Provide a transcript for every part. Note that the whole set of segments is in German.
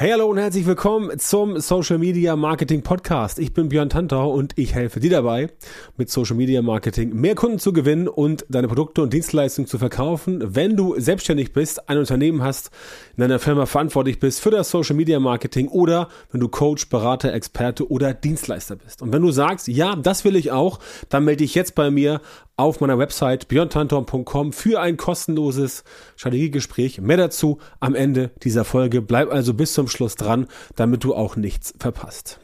Hey, hallo und herzlich willkommen zum Social Media Marketing Podcast. Ich bin Björn Tantau und ich helfe dir dabei, mit Social Media Marketing mehr Kunden zu gewinnen und deine Produkte und Dienstleistungen zu verkaufen. Wenn du selbstständig bist, ein Unternehmen hast, in deiner Firma verantwortlich bist für das Social Media Marketing oder wenn du Coach, Berater, Experte oder Dienstleister bist. Und wenn du sagst, ja, das will ich auch, dann melde dich jetzt bei mir auf meiner Website björntanton.com für ein kostenloses Strategiegespräch. Mehr dazu am Ende dieser Folge. Bleib also bis zum Schluss dran, damit du auch nichts verpasst.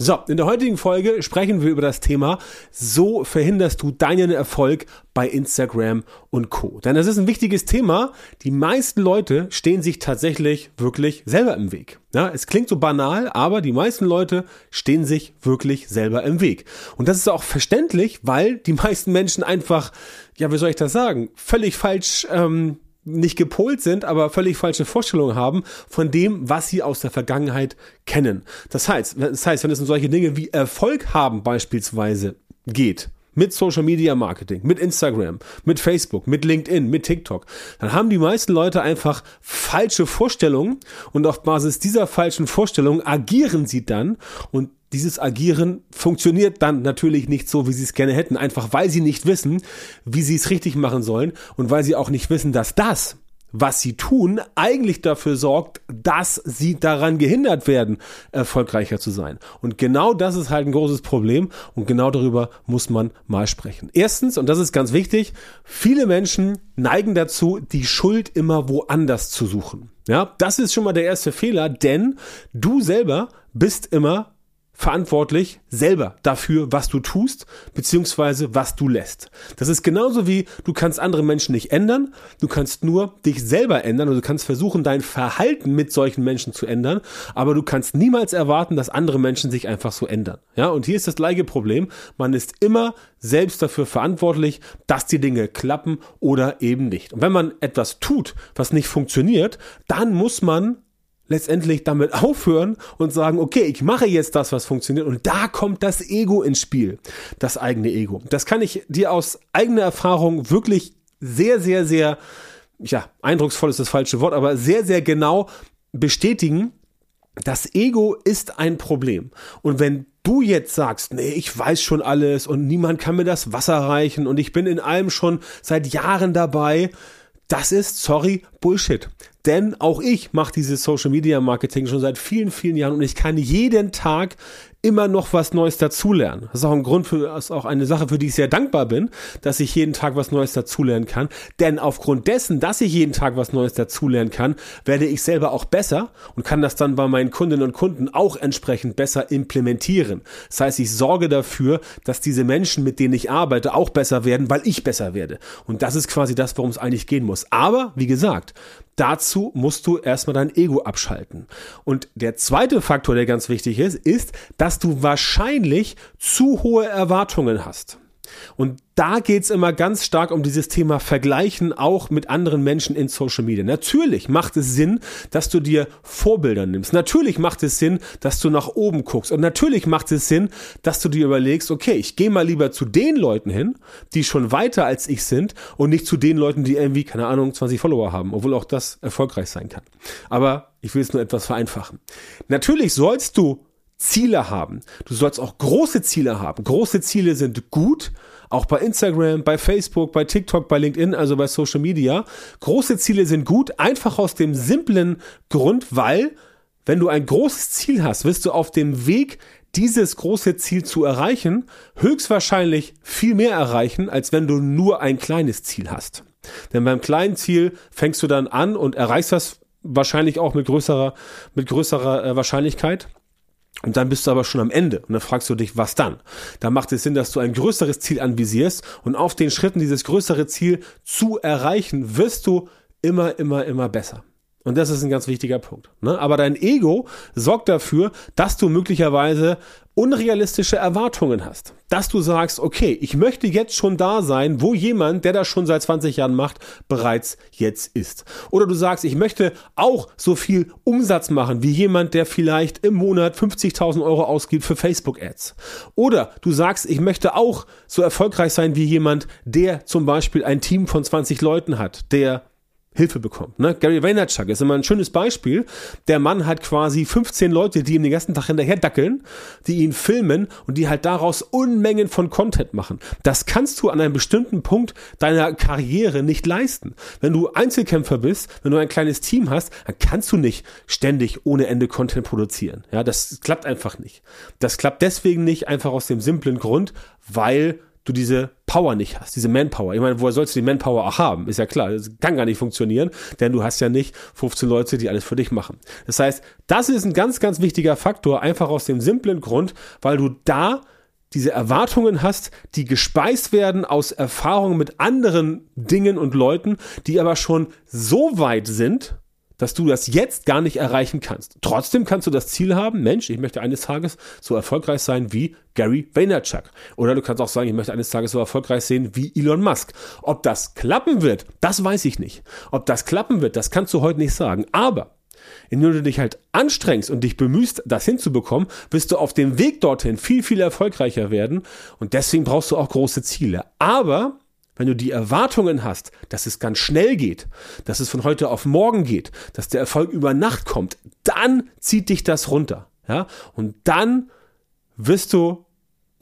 So, in der heutigen Folge sprechen wir über das Thema, so verhinderst du deinen Erfolg bei Instagram und Co. Denn das ist ein wichtiges Thema. Die meisten Leute stehen sich tatsächlich wirklich selber im Weg. Ja, es klingt so banal, aber die meisten Leute stehen sich wirklich selber im Weg. Und das ist auch verständlich, weil die meisten Menschen einfach, ja, wie soll ich das sagen, völlig falsch ähm, nicht gepolt sind, aber völlig falsche Vorstellungen haben von dem, was sie aus der Vergangenheit kennen. Das heißt, das heißt, wenn es um solche Dinge wie Erfolg haben beispielsweise geht, mit Social Media Marketing, mit Instagram, mit Facebook, mit LinkedIn, mit TikTok, dann haben die meisten Leute einfach falsche Vorstellungen und auf Basis dieser falschen Vorstellungen agieren sie dann und dieses Agieren funktioniert dann natürlich nicht so, wie sie es gerne hätten, einfach weil sie nicht wissen, wie sie es richtig machen sollen und weil sie auch nicht wissen, dass das, was sie tun, eigentlich dafür sorgt, dass sie daran gehindert werden, erfolgreicher zu sein. Und genau das ist halt ein großes Problem und genau darüber muss man mal sprechen. Erstens, und das ist ganz wichtig, viele Menschen neigen dazu, die Schuld immer woanders zu suchen. Ja, das ist schon mal der erste Fehler, denn du selber bist immer verantwortlich selber dafür, was du tust, beziehungsweise was du lässt. Das ist genauso wie du kannst andere Menschen nicht ändern, du kannst nur dich selber ändern und du kannst versuchen, dein Verhalten mit solchen Menschen zu ändern, aber du kannst niemals erwarten, dass andere Menschen sich einfach so ändern. Ja, und hier ist das gleiche Problem. Man ist immer selbst dafür verantwortlich, dass die Dinge klappen oder eben nicht. Und wenn man etwas tut, was nicht funktioniert, dann muss man letztendlich damit aufhören und sagen, okay, ich mache jetzt das, was funktioniert. Und da kommt das Ego ins Spiel, das eigene Ego. Das kann ich dir aus eigener Erfahrung wirklich sehr, sehr, sehr, ja, eindrucksvoll ist das falsche Wort, aber sehr, sehr genau bestätigen. Das Ego ist ein Problem. Und wenn du jetzt sagst, nee, ich weiß schon alles und niemand kann mir das Wasser reichen und ich bin in allem schon seit Jahren dabei, das ist, sorry, Bullshit. Denn auch ich mache dieses Social Media Marketing schon seit vielen, vielen Jahren und ich kann jeden Tag immer noch was Neues dazulernen. Das ist auch ein Grund für, ist auch eine Sache, für die ich sehr dankbar bin, dass ich jeden Tag was Neues dazulernen kann. Denn aufgrund dessen, dass ich jeden Tag was Neues dazulernen kann, werde ich selber auch besser und kann das dann bei meinen Kundinnen und Kunden auch entsprechend besser implementieren. Das heißt, ich sorge dafür, dass diese Menschen, mit denen ich arbeite, auch besser werden, weil ich besser werde. Und das ist quasi das, worum es eigentlich gehen muss. Aber, wie gesagt, Dazu musst du erstmal dein Ego abschalten. Und der zweite Faktor, der ganz wichtig ist, ist, dass du wahrscheinlich zu hohe Erwartungen hast. Und da geht's immer ganz stark um dieses Thema Vergleichen auch mit anderen Menschen in Social Media. Natürlich macht es Sinn, dass du dir Vorbilder nimmst. Natürlich macht es Sinn, dass du nach oben guckst. Und natürlich macht es Sinn, dass du dir überlegst, okay, ich gehe mal lieber zu den Leuten hin, die schon weiter als ich sind und nicht zu den Leuten, die irgendwie, keine Ahnung, 20 Follower haben, obwohl auch das erfolgreich sein kann. Aber ich will es nur etwas vereinfachen. Natürlich sollst du Ziele haben. Du sollst auch große Ziele haben. Große Ziele sind gut, auch bei Instagram, bei Facebook, bei TikTok, bei LinkedIn, also bei Social Media. Große Ziele sind gut, einfach aus dem simplen Grund, weil wenn du ein großes Ziel hast, wirst du auf dem Weg, dieses große Ziel zu erreichen, höchstwahrscheinlich viel mehr erreichen, als wenn du nur ein kleines Ziel hast. Denn beim kleinen Ziel fängst du dann an und erreichst das wahrscheinlich auch mit größerer, mit größerer äh, Wahrscheinlichkeit. Und dann bist du aber schon am Ende und dann fragst du dich, was dann? Da macht es Sinn, dass du ein größeres Ziel anvisierst und auf den Schritten dieses größere Ziel zu erreichen, wirst du immer, immer, immer besser. Und das ist ein ganz wichtiger Punkt. Ne? Aber dein Ego sorgt dafür, dass du möglicherweise unrealistische Erwartungen hast. Dass du sagst, okay, ich möchte jetzt schon da sein, wo jemand, der das schon seit 20 Jahren macht, bereits jetzt ist. Oder du sagst, ich möchte auch so viel Umsatz machen wie jemand, der vielleicht im Monat 50.000 Euro ausgibt für Facebook-Ads. Oder du sagst, ich möchte auch so erfolgreich sein wie jemand, der zum Beispiel ein Team von 20 Leuten hat, der Hilfe bekommt. Ne? Gary Vaynerchuk ist immer ein schönes Beispiel. Der Mann hat quasi 15 Leute, die ihm den ganzen Tag hinterher dackeln, die ihn filmen und die halt daraus Unmengen von Content machen. Das kannst du an einem bestimmten Punkt deiner Karriere nicht leisten. Wenn du Einzelkämpfer bist, wenn du ein kleines Team hast, dann kannst du nicht ständig ohne Ende Content produzieren. Ja, das klappt einfach nicht. Das klappt deswegen nicht, einfach aus dem simplen Grund, weil du diese Power nicht hast, diese Manpower. Ich meine, woher sollst du die Manpower auch haben? Ist ja klar, das kann gar nicht funktionieren, denn du hast ja nicht 15 Leute, die alles für dich machen. Das heißt, das ist ein ganz, ganz wichtiger Faktor, einfach aus dem simplen Grund, weil du da diese Erwartungen hast, die gespeist werden aus Erfahrungen mit anderen Dingen und Leuten, die aber schon so weit sind, dass du das jetzt gar nicht erreichen kannst. Trotzdem kannst du das Ziel haben, Mensch, ich möchte eines Tages so erfolgreich sein wie Gary Vaynerchuk. Oder du kannst auch sagen, ich möchte eines Tages so erfolgreich sein wie Elon Musk. Ob das klappen wird, das weiß ich nicht. Ob das klappen wird, das kannst du heute nicht sagen. Aber indem du dich halt anstrengst und dich bemühst, das hinzubekommen, wirst du auf dem Weg dorthin viel, viel erfolgreicher werden. Und deswegen brauchst du auch große Ziele. Aber wenn du die Erwartungen hast, dass es ganz schnell geht, dass es von heute auf morgen geht, dass der Erfolg über Nacht kommt, dann zieht dich das runter. Ja? Und dann wirst du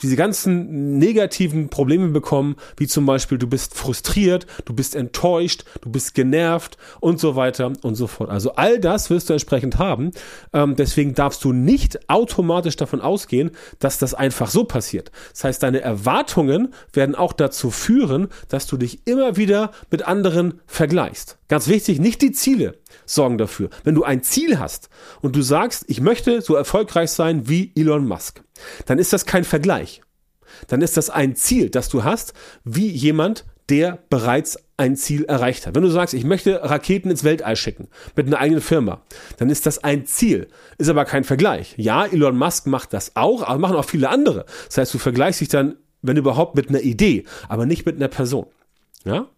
diese ganzen negativen Probleme bekommen, wie zum Beispiel du bist frustriert, du bist enttäuscht, du bist genervt und so weiter und so fort. Also all das wirst du entsprechend haben. Ähm, deswegen darfst du nicht automatisch davon ausgehen, dass das einfach so passiert. Das heißt, deine Erwartungen werden auch dazu führen, dass du dich immer wieder mit anderen vergleichst. Ganz wichtig, nicht die Ziele sorgen dafür. Wenn du ein Ziel hast und du sagst, ich möchte so erfolgreich sein wie Elon Musk, dann ist das kein Vergleich. Dann ist das ein Ziel, das du hast, wie jemand, der bereits ein Ziel erreicht hat. Wenn du sagst, ich möchte Raketen ins Weltall schicken mit einer eigenen Firma, dann ist das ein Ziel, ist aber kein Vergleich. Ja, Elon Musk macht das auch, aber machen auch viele andere. Das heißt, du vergleichst dich dann, wenn überhaupt, mit einer Idee, aber nicht mit einer Person. Ja?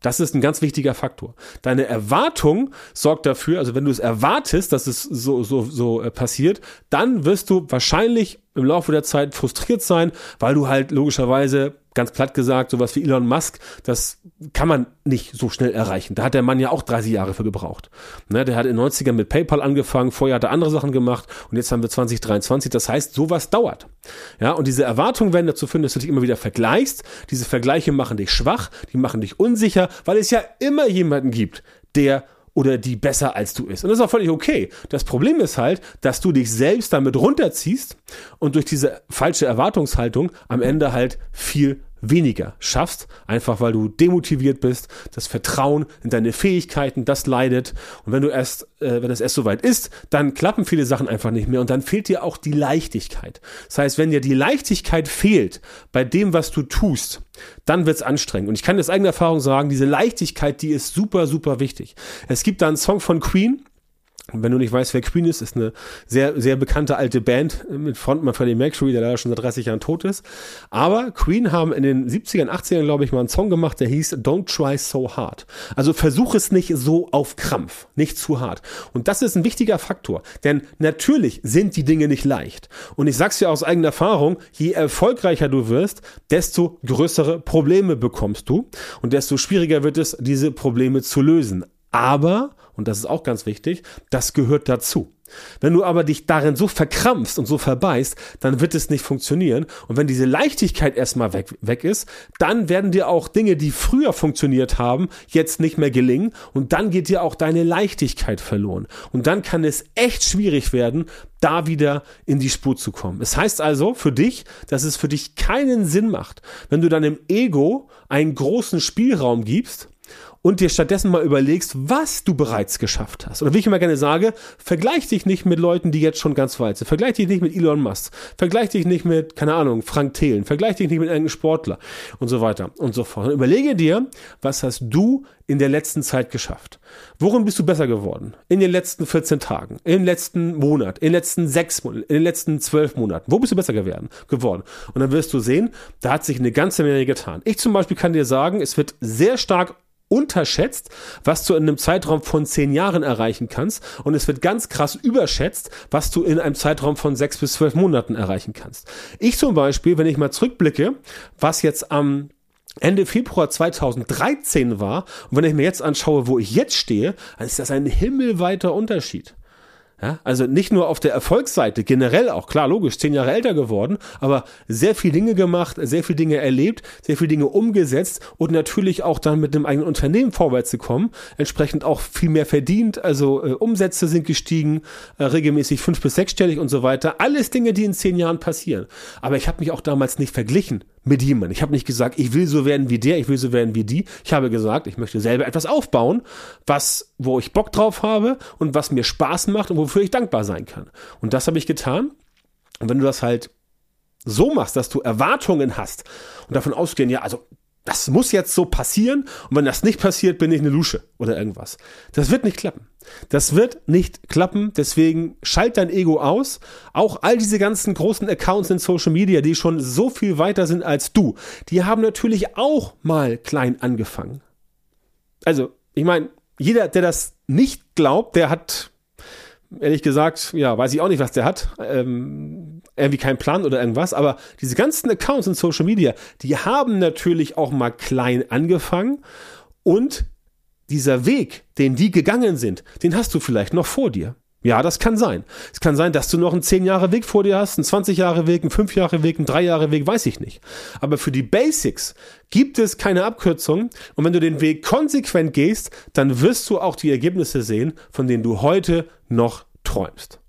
Das ist ein ganz wichtiger Faktor. Deine Erwartung sorgt dafür, also wenn du es erwartest, dass es so, so, so äh, passiert, dann wirst du wahrscheinlich im Laufe der Zeit frustriert sein, weil du halt logischerweise ganz platt gesagt, sowas wie Elon Musk, das kann man nicht so schnell erreichen. Da hat der Mann ja auch 30 Jahre für gebraucht. Ne, der hat in den 90ern mit PayPal angefangen, vorher hat er andere Sachen gemacht und jetzt haben wir 2023. Das heißt, sowas dauert. Ja, und diese Erwartungen werden dazu führen, dass du dich immer wieder vergleichst. Diese Vergleiche machen dich schwach, die machen dich unsicher, weil es ja immer jemanden gibt, der oder die besser als du ist. Und das ist auch völlig okay. Das Problem ist halt, dass du dich selbst damit runterziehst und durch diese falsche Erwartungshaltung am Ende halt viel weniger schaffst, einfach weil du demotiviert bist, das Vertrauen in deine Fähigkeiten, das leidet und wenn du erst, äh, wenn es erst soweit ist, dann klappen viele Sachen einfach nicht mehr und dann fehlt dir auch die Leichtigkeit. Das heißt, wenn dir die Leichtigkeit fehlt bei dem, was du tust, dann wird's anstrengend und ich kann aus eigener Erfahrung sagen, diese Leichtigkeit, die ist super, super wichtig. Es gibt da einen Song von Queen, wenn du nicht weißt, wer Queen ist, ist eine sehr, sehr bekannte alte Band mit Frontmann Freddie Mercury, der leider schon seit 30 Jahren tot ist. Aber Queen haben in den 70ern, 80ern, glaube ich, mal einen Song gemacht, der hieß Don't Try So Hard. Also versuch es nicht so auf Krampf, nicht zu hart. Und das ist ein wichtiger Faktor. Denn natürlich sind die Dinge nicht leicht. Und ich sag's dir aus eigener Erfahrung, je erfolgreicher du wirst, desto größere Probleme bekommst du. Und desto schwieriger wird es, diese Probleme zu lösen. Aber und das ist auch ganz wichtig, das gehört dazu. Wenn du aber dich darin so verkrampfst und so verbeißt, dann wird es nicht funktionieren. Und wenn diese Leichtigkeit erstmal weg, weg ist, dann werden dir auch Dinge, die früher funktioniert haben, jetzt nicht mehr gelingen. Und dann geht dir auch deine Leichtigkeit verloren. Und dann kann es echt schwierig werden, da wieder in die Spur zu kommen. Es heißt also für dich, dass es für dich keinen Sinn macht, wenn du deinem Ego einen großen Spielraum gibst und dir stattdessen mal überlegst, was du bereits geschafft hast. Oder wie ich immer gerne sage, vergleich dich nicht mit Leuten, die jetzt schon ganz weit sind. Vergleich dich nicht mit Elon Musk. Vergleich dich nicht mit, keine Ahnung, Frank Thelen. Vergleich dich nicht mit irgendeinem Sportler und so weiter und so fort. Und überlege dir, was hast du in der letzten Zeit geschafft? Worin bist du besser geworden? In den letzten 14 Tagen, im letzten Monat, in den letzten sechs Monaten, in den letzten zwölf Monaten. Wo bist du besser geworden? geworden? Und dann wirst du sehen, da hat sich eine ganze Menge getan. Ich zum Beispiel kann dir sagen, es wird sehr stark unterschätzt, was du in einem Zeitraum von zehn Jahren erreichen kannst. Und es wird ganz krass überschätzt, was du in einem Zeitraum von sechs bis zwölf Monaten erreichen kannst. Ich zum Beispiel, wenn ich mal zurückblicke, was jetzt am Ende Februar 2013 war und wenn ich mir jetzt anschaue, wo ich jetzt stehe, dann ist das ein himmelweiter Unterschied. Ja, also nicht nur auf der Erfolgsseite, generell auch, klar, logisch, zehn Jahre älter geworden, aber sehr viel Dinge gemacht, sehr viel Dinge erlebt, sehr viel Dinge umgesetzt und natürlich auch dann mit einem eigenen Unternehmen vorwärts zu kommen, entsprechend auch viel mehr verdient, also äh, Umsätze sind gestiegen, äh, regelmäßig fünf bis sechsstellig und so weiter. Alles Dinge, die in zehn Jahren passieren. Aber ich habe mich auch damals nicht verglichen mit jemandem. Ich habe nicht gesagt, ich will so werden wie der, ich will so werden wie die. Ich habe gesagt, ich möchte selber etwas aufbauen, was, wo ich Bock drauf habe und was mir Spaß macht und wofür ich dankbar sein kann. Und das habe ich getan. Und wenn du das halt so machst, dass du Erwartungen hast und davon ausgehen, ja, also das muss jetzt so passieren und wenn das nicht passiert, bin ich eine Lusche oder irgendwas. Das wird nicht klappen. Das wird nicht klappen, deswegen schalt dein Ego aus. Auch all diese ganzen großen Accounts in Social Media, die schon so viel weiter sind als du, die haben natürlich auch mal klein angefangen. Also, ich meine, jeder, der das nicht glaubt, der hat ehrlich gesagt, ja, weiß ich auch nicht, was der hat. Ähm, irgendwie keinen Plan oder irgendwas. Aber diese ganzen Accounts in Social Media, die haben natürlich auch mal klein angefangen. Und dieser Weg, den die gegangen sind, den hast du vielleicht noch vor dir. Ja, das kann sein. Es kann sein, dass du noch einen 10 Jahre Weg vor dir hast, einen 20 Jahre Weg, einen 5 Jahre Weg, einen 3 Jahre Weg, weiß ich nicht. Aber für die Basics gibt es keine Abkürzung. Und wenn du den Weg konsequent gehst, dann wirst du auch die Ergebnisse sehen, von denen du heute noch träumst.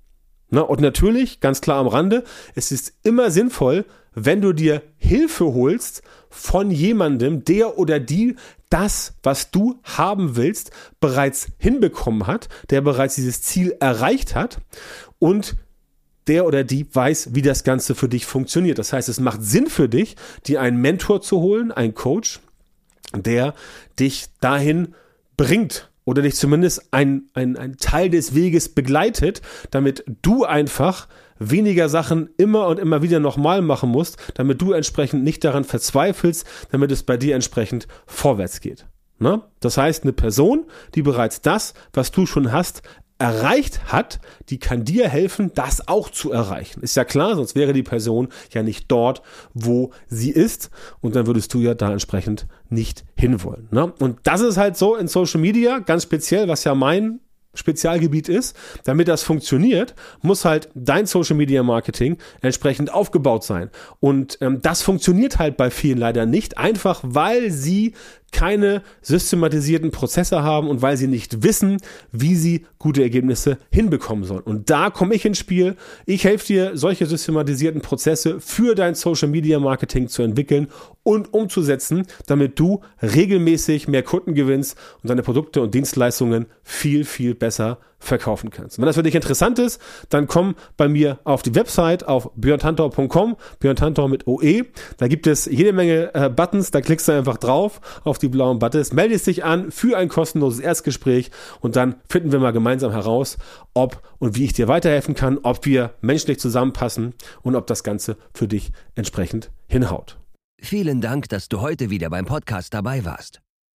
Na, und natürlich, ganz klar am Rande, es ist immer sinnvoll, wenn du dir Hilfe holst von jemandem, der oder die das, was du haben willst, bereits hinbekommen hat, der bereits dieses Ziel erreicht hat und der oder die weiß, wie das Ganze für dich funktioniert. Das heißt, es macht Sinn für dich, dir einen Mentor zu holen, einen Coach, der dich dahin bringt oder dich zumindest ein, ein, ein Teil des Weges begleitet, damit du einfach weniger Sachen immer und immer wieder nochmal machen musst, damit du entsprechend nicht daran verzweifelst, damit es bei dir entsprechend vorwärts geht. Ne? Das heißt, eine Person, die bereits das, was du schon hast, erreicht hat, die kann dir helfen, das auch zu erreichen. Ist ja klar, sonst wäre die Person ja nicht dort, wo sie ist und dann würdest du ja da entsprechend nicht hinwollen. Ne? Und das ist halt so in Social Media, ganz speziell, was ja mein Spezialgebiet ist, damit das funktioniert, muss halt dein Social Media Marketing entsprechend aufgebaut sein. Und ähm, das funktioniert halt bei vielen leider nicht, einfach weil sie keine systematisierten Prozesse haben und weil sie nicht wissen, wie sie gute Ergebnisse hinbekommen sollen. Und da komme ich ins Spiel. Ich helfe dir, solche systematisierten Prozesse für dein Social Media Marketing zu entwickeln und umzusetzen, damit du regelmäßig mehr Kunden gewinnst und deine Produkte und Dienstleistungen viel, viel besser verkaufen kannst. Wenn das für dich interessant ist, dann komm bei mir auf die Website auf björntantor.com, björntantor mit OE. Da gibt es jede Menge äh, Buttons, da klickst du einfach drauf auf die blauen Buttons, meldest dich an für ein kostenloses Erstgespräch und dann finden wir mal gemeinsam heraus, ob und wie ich dir weiterhelfen kann, ob wir menschlich zusammenpassen und ob das Ganze für dich entsprechend hinhaut. Vielen Dank, dass du heute wieder beim Podcast dabei warst.